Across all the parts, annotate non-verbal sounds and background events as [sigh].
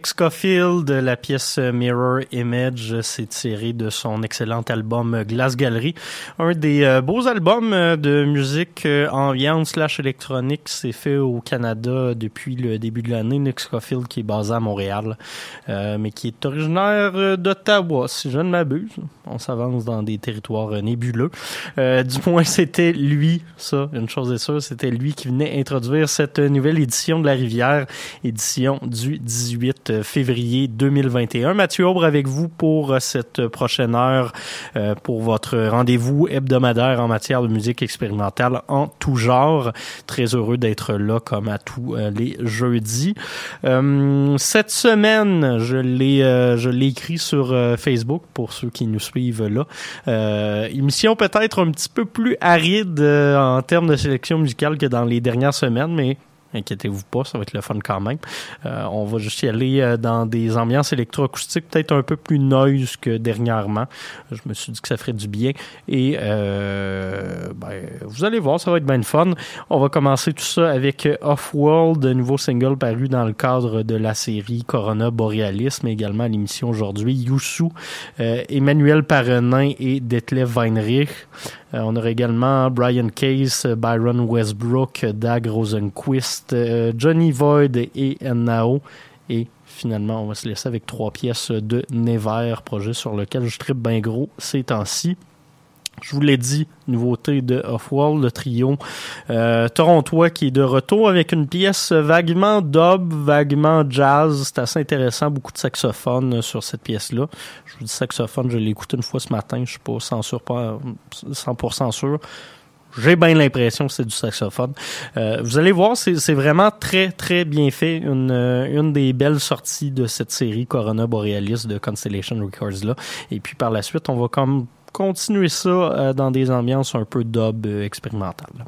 Nick Scofield, la pièce Mirror Image, s'est tiré de son excellent album Glass Gallery, un des euh, beaux albums euh, de musique euh, ambiante slash électronique. C'est fait au Canada depuis le début de l'année. Nick Scofield qui est basé à Montréal, mais qui est originaire d'Ottawa, si je ne m'abuse. On s'avance dans des territoires nébuleux. du moins, c'était lui, ça, une chose est sûre, c'était lui qui venait introduire cette nouvelle édition de La Rivière, édition du 18 février 2021. Mathieu Aubre avec vous pour cette prochaine heure, pour votre rendez-vous hebdomadaire en matière de musique expérimentale en tout genre. Très heureux d'être là comme à tous euh, les jeudis. Euh, cette semaine, je l'ai euh, je l'ai écrit sur Facebook pour ceux qui nous suivent là. émission peut-être un petit peu plus aride en termes de sélection musicale que dans les dernières semaines, mais Inquiétez-vous pas, ça va être le fun quand même. Euh, on va juste y aller euh, dans des ambiances électroacoustiques peut-être un peu plus noise que dernièrement. Je me suis dit que ça ferait du bien. Et euh, ben, vous allez voir, ça va être bien fun. On va commencer tout ça avec Off-World, nouveau single paru dans le cadre de la série Corona Borealis, mais également à l'émission aujourd'hui. Youssou, Emmanuel Parenin et Detlef Weinrich. Euh, on aurait également Brian Case, Byron Westbrook, Dag Rosenquist, euh, Johnny Void et Nao. Et finalement, on va se laisser avec trois pièces de Never, projet sur lequel je tripe bien gros ces temps-ci. Je vous l'ai dit, nouveauté de Off-World, le trio euh, torontois qui est de retour avec une pièce vaguement dub, vaguement jazz. C'est assez intéressant, beaucoup de saxophone sur cette pièce-là. Je vous dis saxophone, je l'ai écouté une fois ce matin, je suis pas 100%, pas 100% sûr. J'ai bien l'impression que c'est du saxophone. Euh, vous allez voir, c'est vraiment très, très bien fait. Une, une des belles sorties de cette série Corona Borealis de Constellation Records là. Et puis par la suite, on va comme continuer ça euh, dans des ambiances un peu dub euh, expérimentales.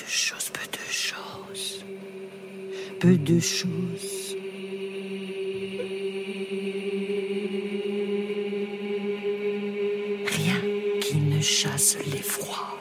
de choses, peu de choses, peu de choses. Rien qui ne chasse l'effroi.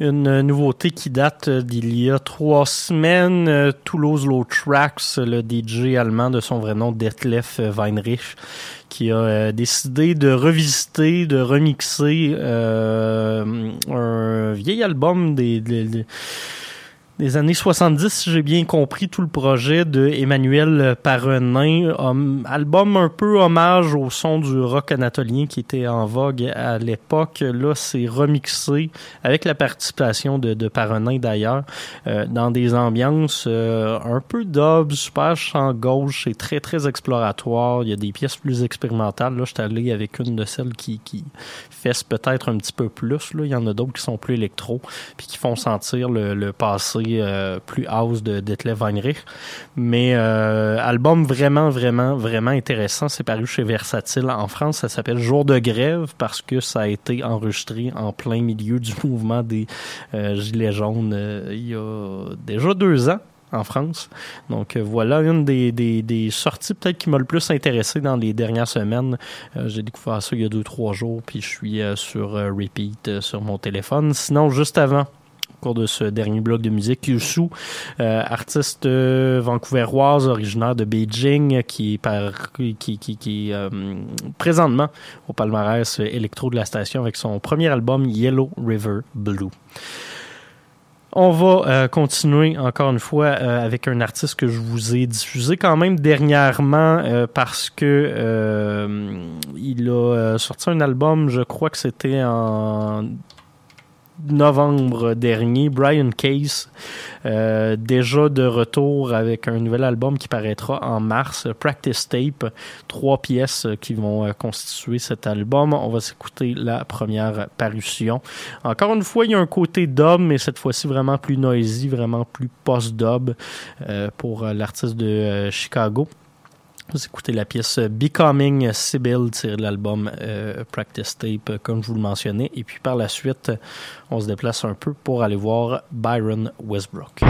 Une nouveauté qui date d'il y a trois semaines. Toulouse Low Tracks, le DJ allemand de son vrai nom, Detlef Weinrich, qui a décidé de revisiter, de remixer un vieil album des, des des années 70, si j'ai bien compris tout le projet de Emmanuel Parenin, album un peu hommage au son du rock anatolien qui était en vogue à l'époque. Là, c'est remixé avec la participation de, de Parenin d'ailleurs, euh, dans des ambiances euh, un peu dub, super chant gauche, c'est très très exploratoire. Il y a des pièces plus expérimentales. Là, je suis allé avec une de celles qui, qui fesse peut-être un petit peu plus. Là. Il y en a d'autres qui sont plus électro, puis qui font sentir le, le passé euh, plus house de Detlef Weinrich. Mais euh, album vraiment, vraiment, vraiment intéressant. C'est paru chez Versatile en France. Ça s'appelle Jour de grève parce que ça a été enregistré en plein milieu du [laughs] mouvement des euh, Gilets jaunes il y a déjà deux ans en France. Donc voilà une des, sorties peut-être qui m'a le plus intéressé dans les dernières semaines. J'ai découvert ça il y a deux, trois jours, puis je suis sur repeat sur mon téléphone. Sinon, juste avant, cours de ce dernier bloc de musique. Yusu, euh, artiste euh, vancouveroise originaire de Beijing, qui est par, euh, présentement au palmarès électro de la station avec son premier album Yellow River Blue. On va continuer encore une fois avec un artiste que je vous ai diffusé quand même dernièrement parce que il a sorti un album, je crois que c'était en novembre dernier, Brian Case, euh, déjà de retour avec un nouvel album qui paraîtra en mars, Practice Tape, trois pièces qui vont euh, constituer cet album. On va s'écouter la première parution. Encore une fois, il y a un côté dub, mais cette fois-ci vraiment plus noisy, vraiment plus post-dub euh, pour l'artiste de Chicago. Vous écoutez la pièce Becoming Sibyl tirée de l'album euh, Practice Tape, comme je vous le mentionnais. Et puis par la suite, on se déplace un peu pour aller voir Byron Westbrook.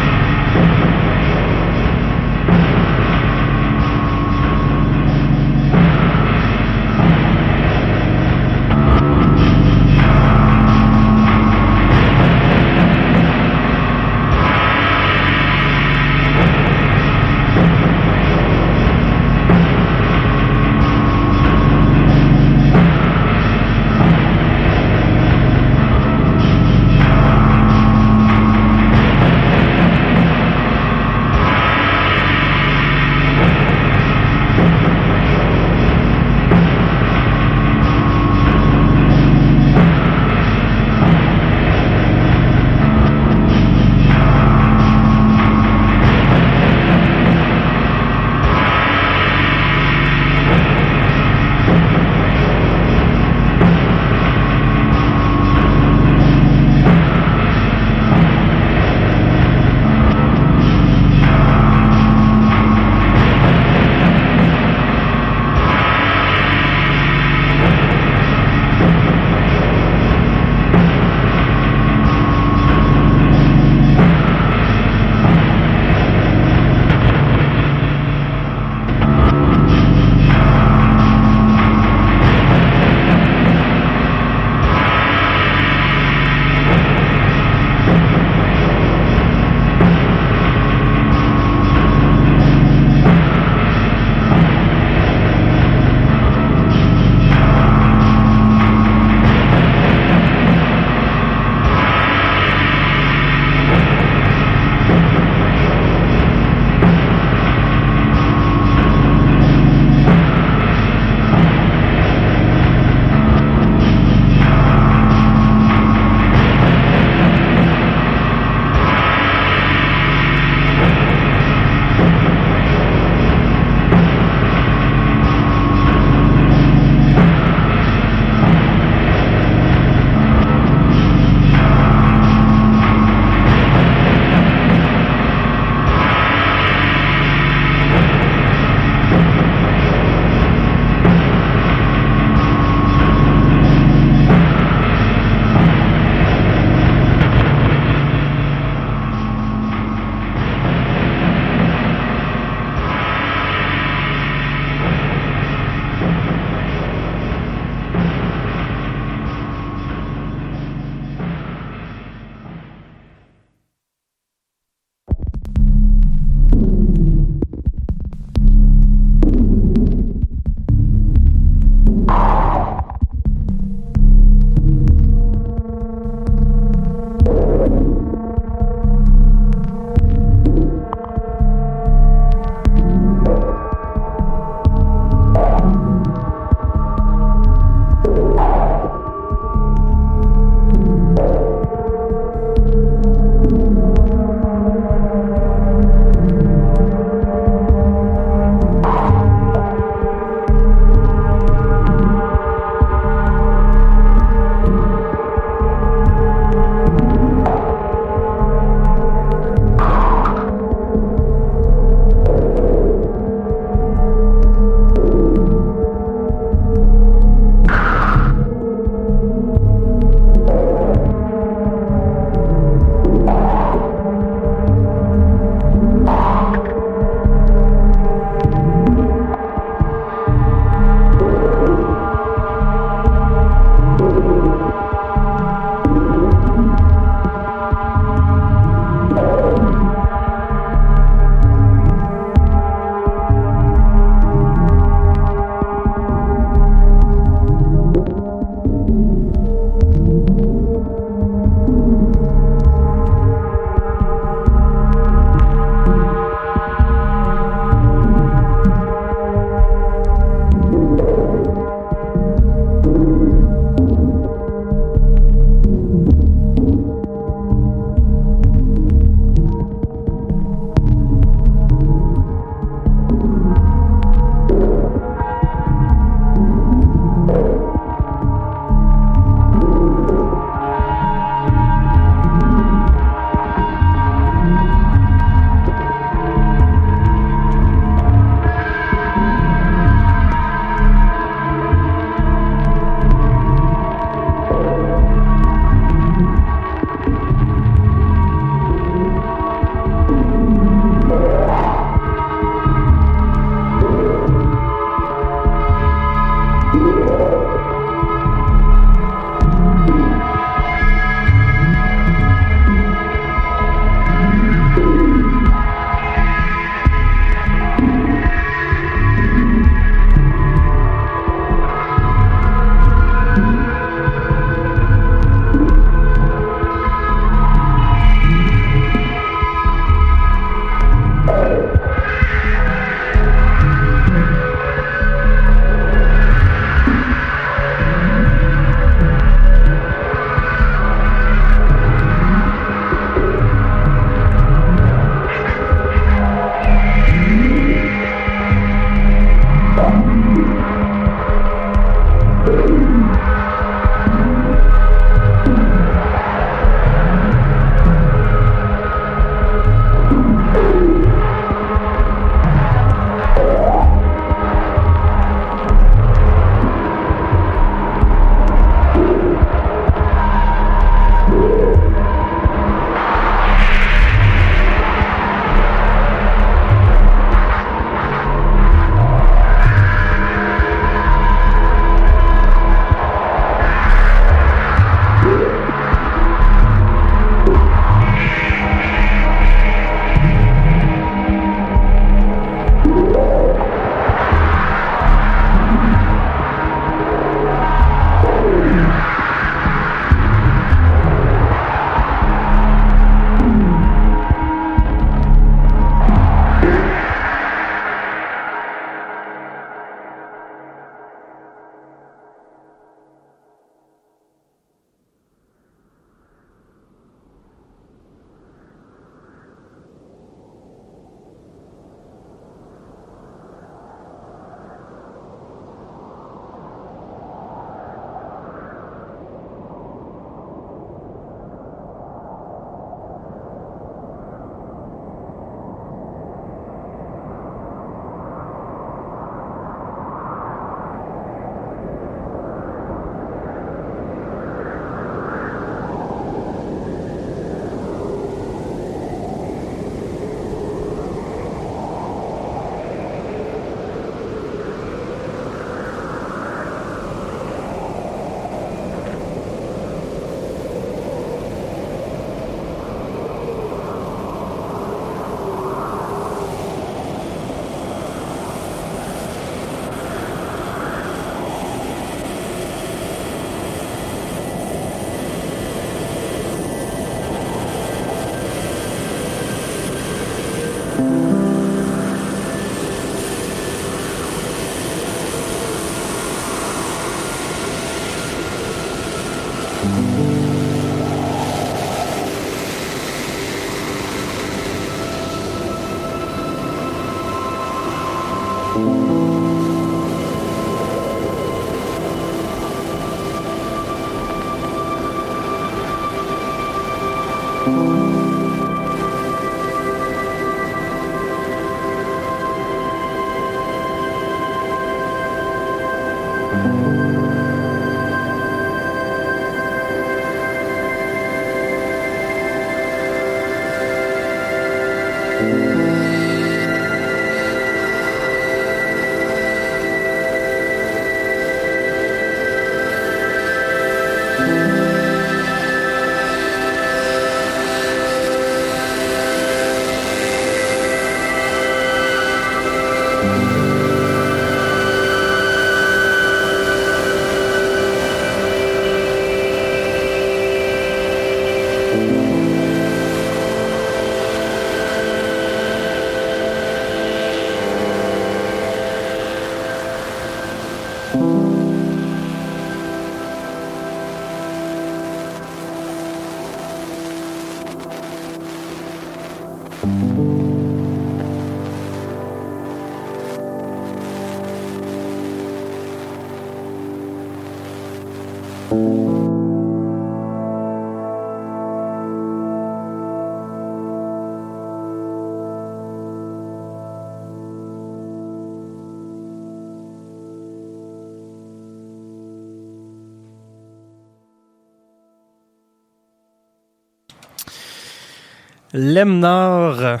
Lemnar.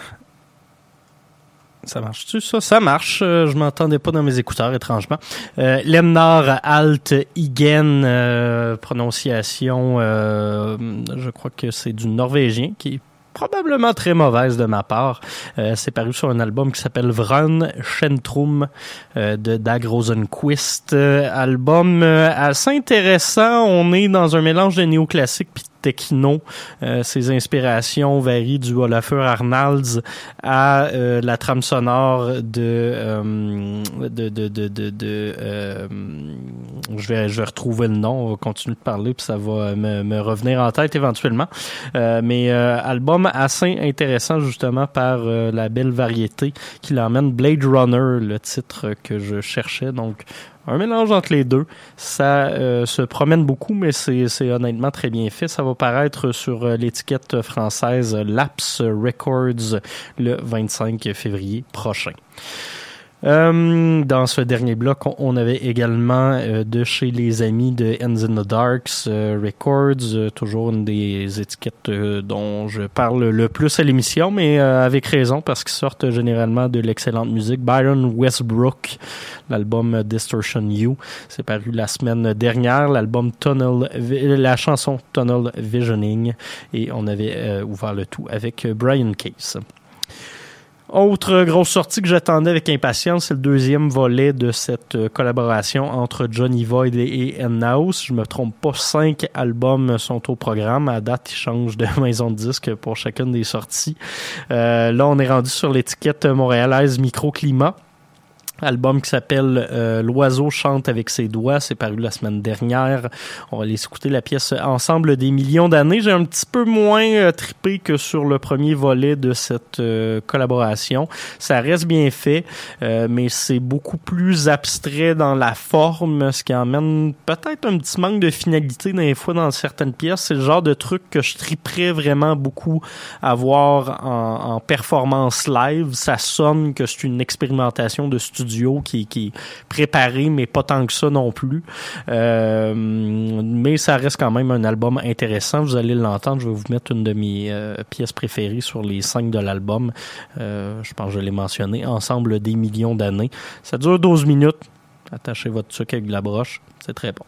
Ça marche-tu, ça? Ça marche. Euh, je m'entendais pas dans mes écouteurs, étrangement. Euh, Lemnar Alt Igen, euh, prononciation, euh, je crois que c'est du norvégien, qui est probablement très mauvaise de ma part. c'est paru sur un album qui s'appelle Vrun Centrum de Dag Rosenquist. album assez intéressant. On est dans un mélange de néoclassique puis techno. Euh, ses inspirations varient du Olafur Arnalds à euh, la trame sonore de euh, je vais je vais retrouver le nom. On va continuer de parler puis ça va me, me revenir en tête éventuellement. mais album assez intéressant justement par la belle variété qui l'emmène Blade Runner, le titre que je cherchais. Donc un mélange entre les deux. Ça euh, se promène beaucoup, mais c'est honnêtement très bien fait. Ça va paraître sur euh, l'étiquette française Laps Records le 25 février prochain. Euh, dans ce dernier bloc, on avait également euh, de chez les amis de Ends in the Darks euh, Records, toujours une des étiquettes dont je parle le plus à l'émission, mais avec raison parce qu'ils sortent généralement de l'excellente musique. Byron Westbrook, l'album Distortion You, c'est paru la semaine dernière, l'album Tunnel, la chanson Tunnel Visioning, et on avait ouvert le tout avec Brian Case. Autre grosse sortie que j'attendais avec impatience, c'est le deuxième volet de cette euh, collaboration entre Johnny Void et N-House. Je me trompe pas, cinq albums sont au programme. À date, ils changent de [laughs] maison de disque pour chacune des sorties. Euh, là, on est rendu sur l'étiquette montréalaise Microclimat album qui s'appelle euh, L'oiseau chante avec ses doigts, c'est paru la semaine dernière. On va aller écouter la pièce Ensemble des millions d'années. J'ai un petit peu moins euh, trippé que sur le premier volet de cette euh, collaboration. Ça reste bien fait, mais c'est beaucoup plus abstrait dans la forme, ce qui emmène peut-être un petit manque de finalité des fois dans certaines pièces. C'est le genre de truc que je triperais vraiment beaucoup à voir en, en performance live. Ça sonne que c'est une expérimentation de studio qui, qui est préparé, mais pas tant que ça non plus. Euh, mais ça reste quand même un album intéressant. Vous allez l'entendre. Je vais vous mettre une de mes euh, pièces préférées sur les cinq de l'album. Euh, je pense que je l'ai mentionné. Ensemble des millions d'années. Ça dure 12 minutes. Attachez votre sucre avec de la broche. C'est très bon.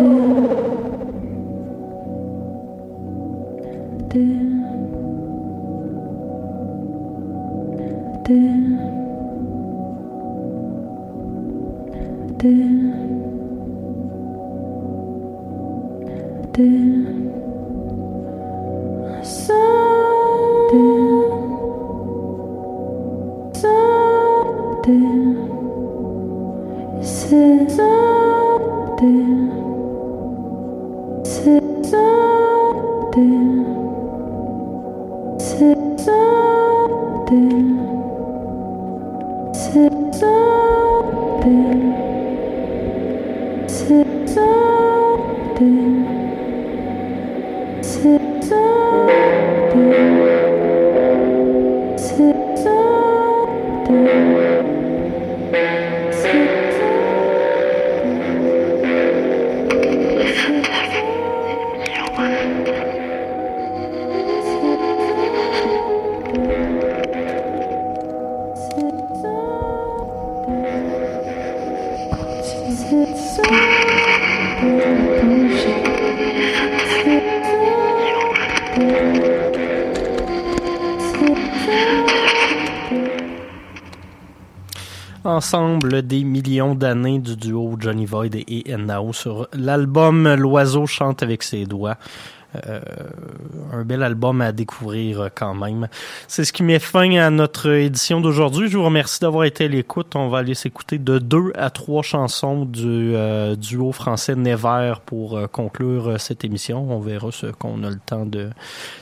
Oh! Ensemble des millions d'années du duo Johnny Void et Now sur l'album L'oiseau chante avec ses doigts. Euh, un bel album à découvrir euh, quand même. C'est ce qui met fin à notre édition d'aujourd'hui. Je vous remercie d'avoir été à l'écoute. On va aller s'écouter de deux à trois chansons du euh, duo français Never pour conclure cette émission. On verra ce qu'on a le temps de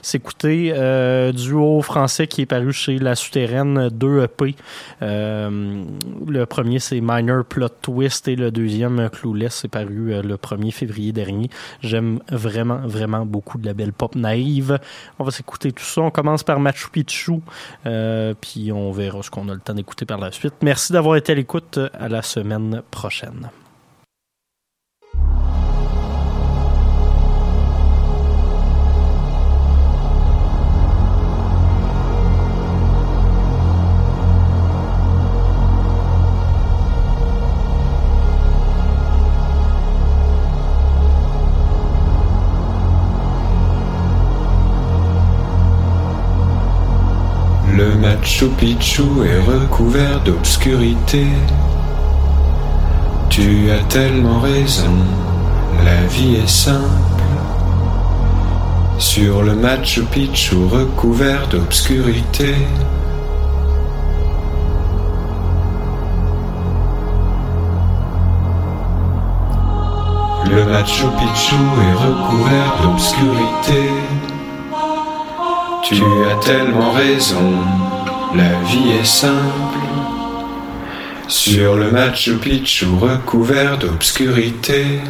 s'écouter. duo français qui est paru chez La Souterraine, 2 EP. le premier, c'est Minor Plot Twist et le deuxième, Clueless, c'est paru le 1er février dernier. J'aime vraiment, vraiment beaucoup de la belle pop naïve. On va s'écouter tout ça. On commence par Machu Picchu, euh, puis on verra ce qu'on a le temps d'écouter par la suite. Merci d'avoir été à l'écoute. À la semaine prochaine. Machu Picchu est recouvert d'obscurité. Tu as tellement raison, la vie est simple. Sur le Machu Picchu recouvert d'obscurité. Le Machu Picchu est recouvert d'obscurité. Tu as tellement raison, la vie est simple. Sur le Machu Picchu recouvert d'obscurité,